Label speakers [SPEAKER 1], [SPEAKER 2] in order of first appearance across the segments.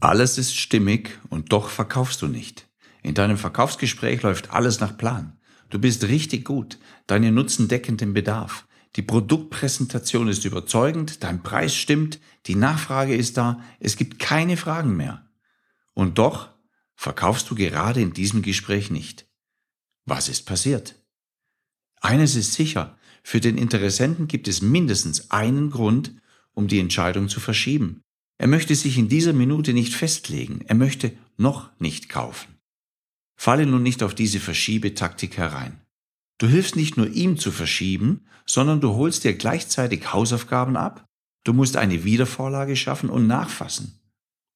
[SPEAKER 1] Alles ist stimmig und doch verkaufst du nicht. In deinem Verkaufsgespräch läuft alles nach Plan. Du bist richtig gut, deine Nutzen decken den Bedarf. Die Produktpräsentation ist überzeugend, dein Preis stimmt, die Nachfrage ist da, es gibt keine Fragen mehr. Und doch verkaufst du gerade in diesem Gespräch nicht. Was ist passiert? Eines ist sicher, für den Interessenten gibt es mindestens einen Grund, um die Entscheidung zu verschieben. Er möchte sich in dieser Minute nicht festlegen, er möchte noch nicht kaufen. Falle nun nicht auf diese Verschiebetaktik herein. Du hilfst nicht nur ihm zu verschieben, sondern du holst dir gleichzeitig Hausaufgaben ab, du musst eine Wiedervorlage schaffen und nachfassen.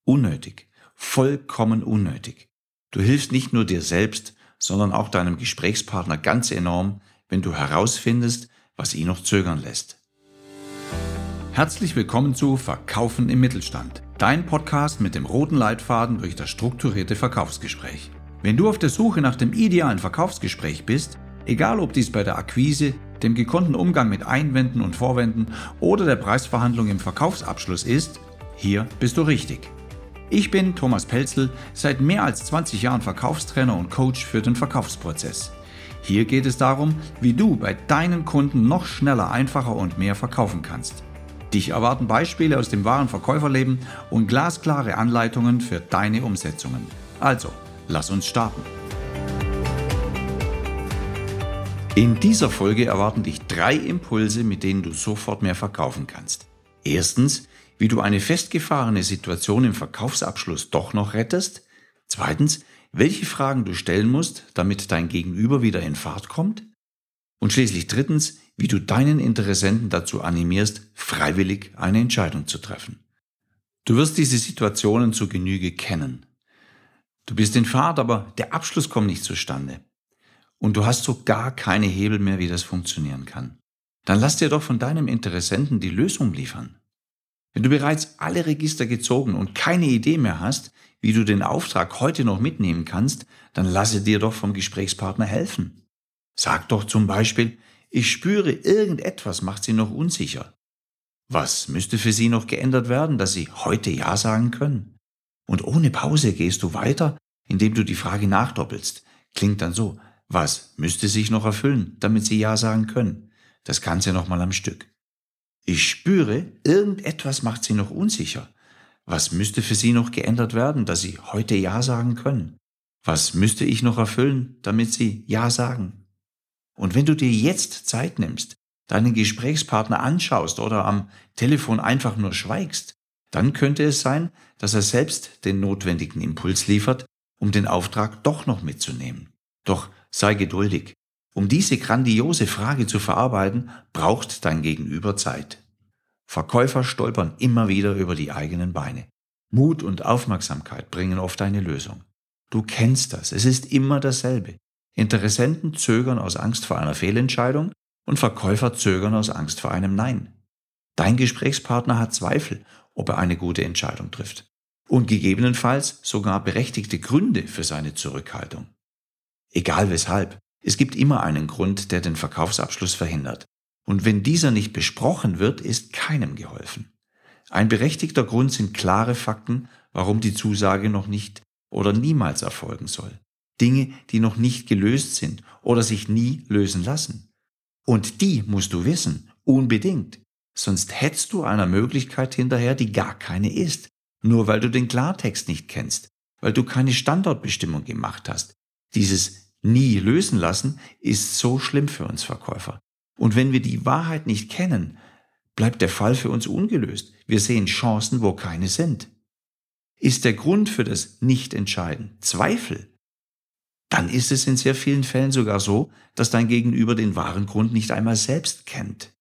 [SPEAKER 1] Unnötig, vollkommen unnötig. Du hilfst nicht nur dir selbst, sondern auch deinem Gesprächspartner ganz enorm, wenn du herausfindest, was ihn noch zögern lässt. Herzlich willkommen zu Verkaufen im Mittelstand, dein Podcast mit dem roten Leitfaden durch das strukturierte Verkaufsgespräch. Wenn du auf der Suche nach dem idealen Verkaufsgespräch bist, egal ob dies bei der Akquise, dem gekonnten Umgang mit Einwänden und Vorwänden oder der Preisverhandlung im Verkaufsabschluss ist, hier bist du richtig. Ich bin Thomas Pelzel, seit mehr als 20 Jahren Verkaufstrainer und Coach für den Verkaufsprozess. Hier geht es darum, wie du bei deinen Kunden noch schneller, einfacher und mehr verkaufen kannst. Dich erwarten Beispiele aus dem wahren Verkäuferleben und glasklare Anleitungen für deine Umsetzungen. Also, lass uns starten. In dieser Folge erwarten dich drei Impulse, mit denen du sofort mehr verkaufen kannst. Erstens, wie du eine festgefahrene Situation im Verkaufsabschluss doch noch rettest. Zweitens, welche Fragen du stellen musst, damit dein Gegenüber wieder in Fahrt kommt. Und schließlich drittens, wie du deinen Interessenten dazu animierst, freiwillig eine Entscheidung zu treffen. Du wirst diese Situationen zu Genüge kennen. Du bist in Fahrt, aber der Abschluss kommt nicht zustande. Und du hast so gar keine Hebel mehr, wie das funktionieren kann. Dann lass dir doch von deinem Interessenten die Lösung liefern. Wenn du bereits alle Register gezogen und keine Idee mehr hast, wie du den Auftrag heute noch mitnehmen kannst, dann lasse dir doch vom Gesprächspartner helfen. Sag doch zum Beispiel, ich spüre, irgendetwas macht Sie noch unsicher. Was müsste für Sie noch geändert werden, dass Sie heute Ja sagen können? Und ohne Pause gehst du weiter, indem du die Frage nachdoppelst. Klingt dann so, was müsste sich noch erfüllen, damit Sie Ja sagen können? Das Ganze nochmal am Stück. Ich spüre, irgendetwas macht Sie noch unsicher. Was müsste für Sie noch geändert werden, dass Sie heute Ja sagen können? Was müsste ich noch erfüllen, damit Sie Ja sagen? Und wenn du dir jetzt Zeit nimmst, deinen Gesprächspartner anschaust oder am Telefon einfach nur schweigst, dann könnte es sein, dass er selbst den notwendigen Impuls liefert, um den Auftrag doch noch mitzunehmen. Doch sei geduldig. Um diese grandiose Frage zu verarbeiten, braucht dein Gegenüber Zeit. Verkäufer stolpern immer wieder über die eigenen Beine. Mut und Aufmerksamkeit bringen oft eine Lösung. Du kennst das, es ist immer dasselbe. Interessenten zögern aus Angst vor einer Fehlentscheidung und Verkäufer zögern aus Angst vor einem Nein. Dein Gesprächspartner hat Zweifel, ob er eine gute Entscheidung trifft und gegebenenfalls sogar berechtigte Gründe für seine Zurückhaltung. Egal weshalb, es gibt immer einen Grund, der den Verkaufsabschluss verhindert. Und wenn dieser nicht besprochen wird, ist keinem geholfen. Ein berechtigter Grund sind klare Fakten, warum die Zusage noch nicht oder niemals erfolgen soll. Dinge, die noch nicht gelöst sind oder sich nie lösen lassen. Und die musst du wissen, unbedingt. Sonst hättest du einer Möglichkeit hinterher, die gar keine ist. Nur weil du den Klartext nicht kennst, weil du keine Standortbestimmung gemacht hast. Dieses nie lösen lassen ist so schlimm für uns Verkäufer. Und wenn wir die Wahrheit nicht kennen, bleibt der Fall für uns ungelöst. Wir sehen Chancen, wo keine sind. Ist der Grund für das Nichtentscheiden Zweifel, dann ist es in sehr vielen Fällen sogar so, dass dein Gegenüber den wahren Grund nicht einmal selbst kennt.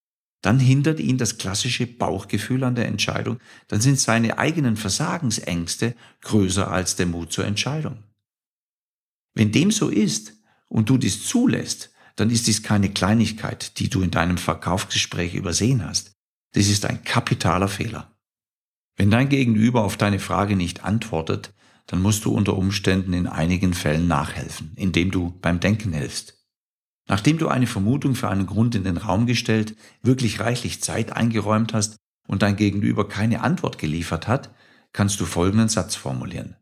[SPEAKER 1] Dann hindert ihn das klassische Bauchgefühl an der Entscheidung, dann sind seine eigenen Versagensängste größer als der Mut zur Entscheidung. Wenn dem so ist und du dies zulässt, dann ist dies keine Kleinigkeit, die du in deinem Verkaufsgespräch übersehen hast. Das ist ein kapitaler Fehler. Wenn dein Gegenüber auf deine Frage nicht antwortet, dann musst du unter Umständen in einigen Fällen nachhelfen, indem du beim Denken hilfst. Nachdem du eine Vermutung für einen Grund in den Raum gestellt, wirklich reichlich Zeit eingeräumt hast und dein Gegenüber keine Antwort geliefert hat, kannst du folgenden Satz formulieren.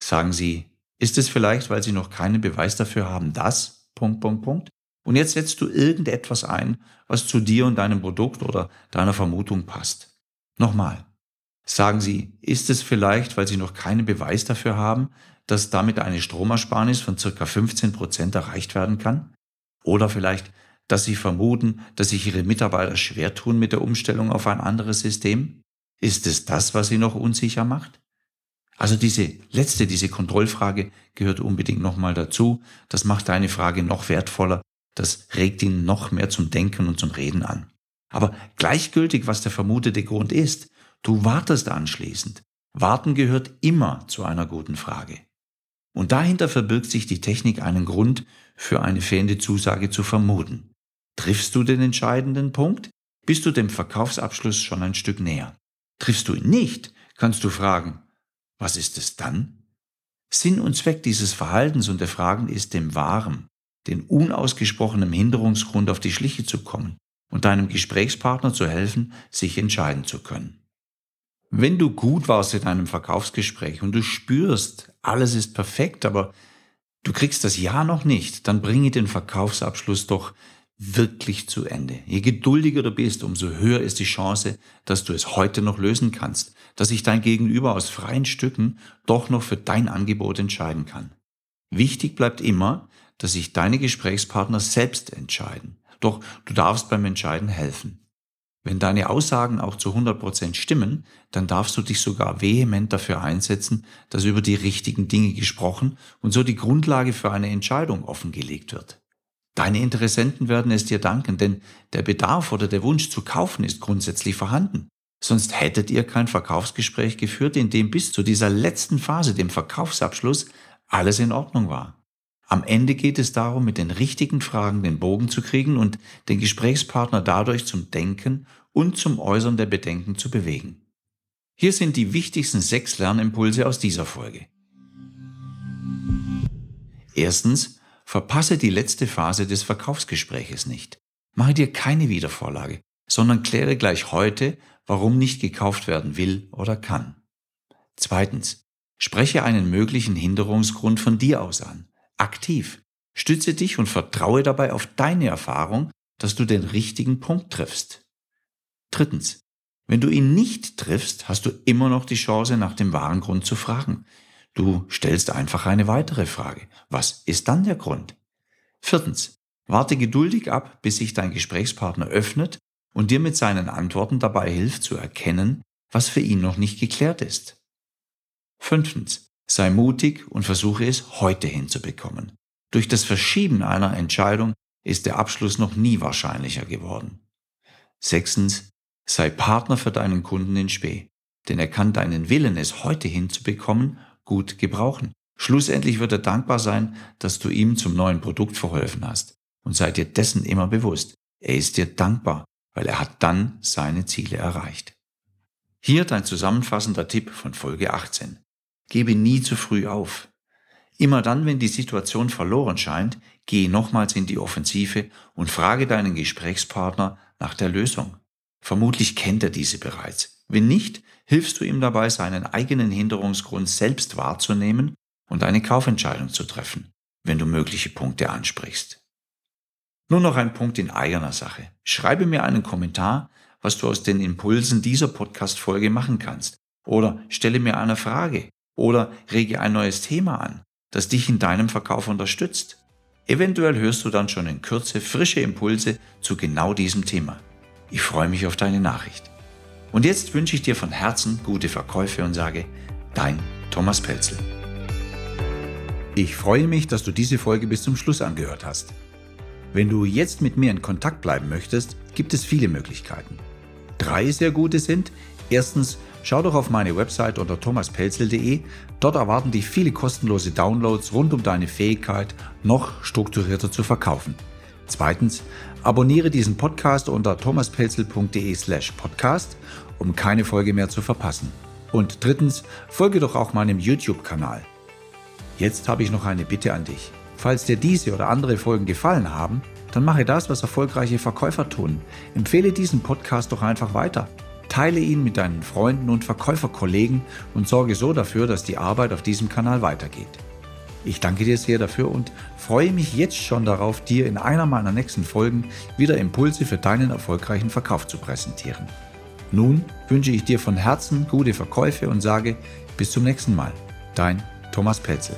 [SPEAKER 1] Sagen Sie, ist es vielleicht, weil Sie noch keinen Beweis dafür haben, dass, Punkt, Punkt, Punkt? Und jetzt setzt du irgendetwas ein, was zu dir und deinem Produkt oder deiner Vermutung passt. Nochmal. Sagen Sie, ist es vielleicht, weil Sie noch keinen Beweis dafür haben, dass damit eine Stromersparnis von circa 15 Prozent erreicht werden kann? Oder vielleicht, dass Sie vermuten, dass sich Ihre Mitarbeiter schwer tun mit der Umstellung auf ein anderes System? Ist es das, was Sie noch unsicher macht? Also diese letzte, diese Kontrollfrage gehört unbedingt nochmal dazu. Das macht deine Frage noch wertvoller. Das regt ihn noch mehr zum Denken und zum Reden an. Aber gleichgültig, was der vermutete Grund ist, du wartest anschließend. Warten gehört immer zu einer guten Frage. Und dahinter verbirgt sich die Technik, einen Grund für eine fehlende Zusage zu vermuten. Triffst du den entscheidenden Punkt, bist du dem Verkaufsabschluss schon ein Stück näher. Triffst du ihn nicht, kannst du fragen, was ist es dann? Sinn und Zweck dieses Verhaltens und der Fragen ist dem wahren, den unausgesprochenen Hinderungsgrund auf die Schliche zu kommen und deinem Gesprächspartner zu helfen, sich entscheiden zu können. Wenn du gut warst in einem Verkaufsgespräch und du spürst, alles ist perfekt, aber du kriegst das Ja noch nicht, dann bringe den Verkaufsabschluss doch wirklich zu Ende. Je geduldiger du bist, umso höher ist die Chance, dass du es heute noch lösen kannst, dass sich dein Gegenüber aus freien Stücken doch noch für dein Angebot entscheiden kann. Wichtig bleibt immer, dass sich deine Gesprächspartner selbst entscheiden. Doch du darfst beim Entscheiden helfen. Wenn deine Aussagen auch zu 100 Prozent stimmen, dann darfst du dich sogar vehement dafür einsetzen, dass über die richtigen Dinge gesprochen und so die Grundlage für eine Entscheidung offengelegt wird. Deine Interessenten werden es dir danken, denn der Bedarf oder der Wunsch zu kaufen ist grundsätzlich vorhanden. Sonst hättet ihr kein Verkaufsgespräch geführt, in dem bis zu dieser letzten Phase, dem Verkaufsabschluss, alles in Ordnung war. Am Ende geht es darum, mit den richtigen Fragen den Bogen zu kriegen und den Gesprächspartner dadurch zum Denken und zum Äußern der Bedenken zu bewegen. Hier sind die wichtigsten sechs Lernimpulse aus dieser Folge. Erstens, Verpasse die letzte Phase des Verkaufsgespräches nicht. Mache dir keine Wiedervorlage, sondern kläre gleich heute, warum nicht gekauft werden will oder kann. Zweitens, spreche einen möglichen Hinderungsgrund von dir aus an. Aktiv. Stütze dich und vertraue dabei auf deine Erfahrung, dass du den richtigen Punkt triffst. Drittens, wenn du ihn nicht triffst, hast du immer noch die Chance, nach dem wahren Grund zu fragen. Du stellst einfach eine weitere Frage. Was ist dann der Grund? Viertens. Warte geduldig ab, bis sich dein Gesprächspartner öffnet und dir mit seinen Antworten dabei hilft zu erkennen, was für ihn noch nicht geklärt ist. Fünftens. Sei mutig und versuche es heute hinzubekommen. Durch das Verschieben einer Entscheidung ist der Abschluss noch nie wahrscheinlicher geworden. Sechstens. Sei Partner für deinen Kunden in Spee, denn er kann deinen Willen, es heute hinzubekommen, gut gebrauchen. Schlussendlich wird er dankbar sein, dass du ihm zum neuen Produkt verholfen hast. Und sei dir dessen immer bewusst. Er ist dir dankbar, weil er hat dann seine Ziele erreicht. Hier dein zusammenfassender Tipp von Folge 18. Gebe nie zu früh auf. Immer dann, wenn die Situation verloren scheint, gehe nochmals in die Offensive und frage deinen Gesprächspartner nach der Lösung. Vermutlich kennt er diese bereits. Wenn nicht, hilfst du ihm dabei, seinen eigenen Hinderungsgrund selbst wahrzunehmen und eine Kaufentscheidung zu treffen, wenn du mögliche Punkte ansprichst. Nur noch ein Punkt in eigener Sache. Schreibe mir einen Kommentar, was du aus den Impulsen dieser Podcast-Folge machen kannst. Oder stelle mir eine Frage. Oder rege ein neues Thema an, das dich in deinem Verkauf unterstützt. Eventuell hörst du dann schon in Kürze frische Impulse zu genau diesem Thema. Ich freue mich auf deine Nachricht. Und jetzt wünsche ich dir von Herzen gute Verkäufe und sage, dein Thomas Pelzel. Ich freue mich, dass du diese Folge bis zum Schluss angehört hast. Wenn du jetzt mit mir in Kontakt bleiben möchtest, gibt es viele Möglichkeiten. Drei sehr gute sind, erstens, schau doch auf meine Website unter thomaspelzel.de. Dort erwarten dich viele kostenlose Downloads rund um deine Fähigkeit, noch strukturierter zu verkaufen. Zweitens, abonniere diesen Podcast unter thomaspelzel.de slash podcast um keine Folge mehr zu verpassen. Und drittens, folge doch auch meinem YouTube-Kanal. Jetzt habe ich noch eine Bitte an dich. Falls dir diese oder andere Folgen gefallen haben, dann mache das, was erfolgreiche Verkäufer tun. Empfehle diesen Podcast doch einfach weiter. Teile ihn mit deinen Freunden und Verkäuferkollegen und sorge so dafür, dass die Arbeit auf diesem Kanal weitergeht. Ich danke dir sehr dafür und freue mich jetzt schon darauf, dir in einer meiner nächsten Folgen wieder Impulse für deinen erfolgreichen Verkauf zu präsentieren. Nun wünsche ich dir von Herzen gute Verkäufe und sage bis zum nächsten Mal. Dein Thomas Pelzel.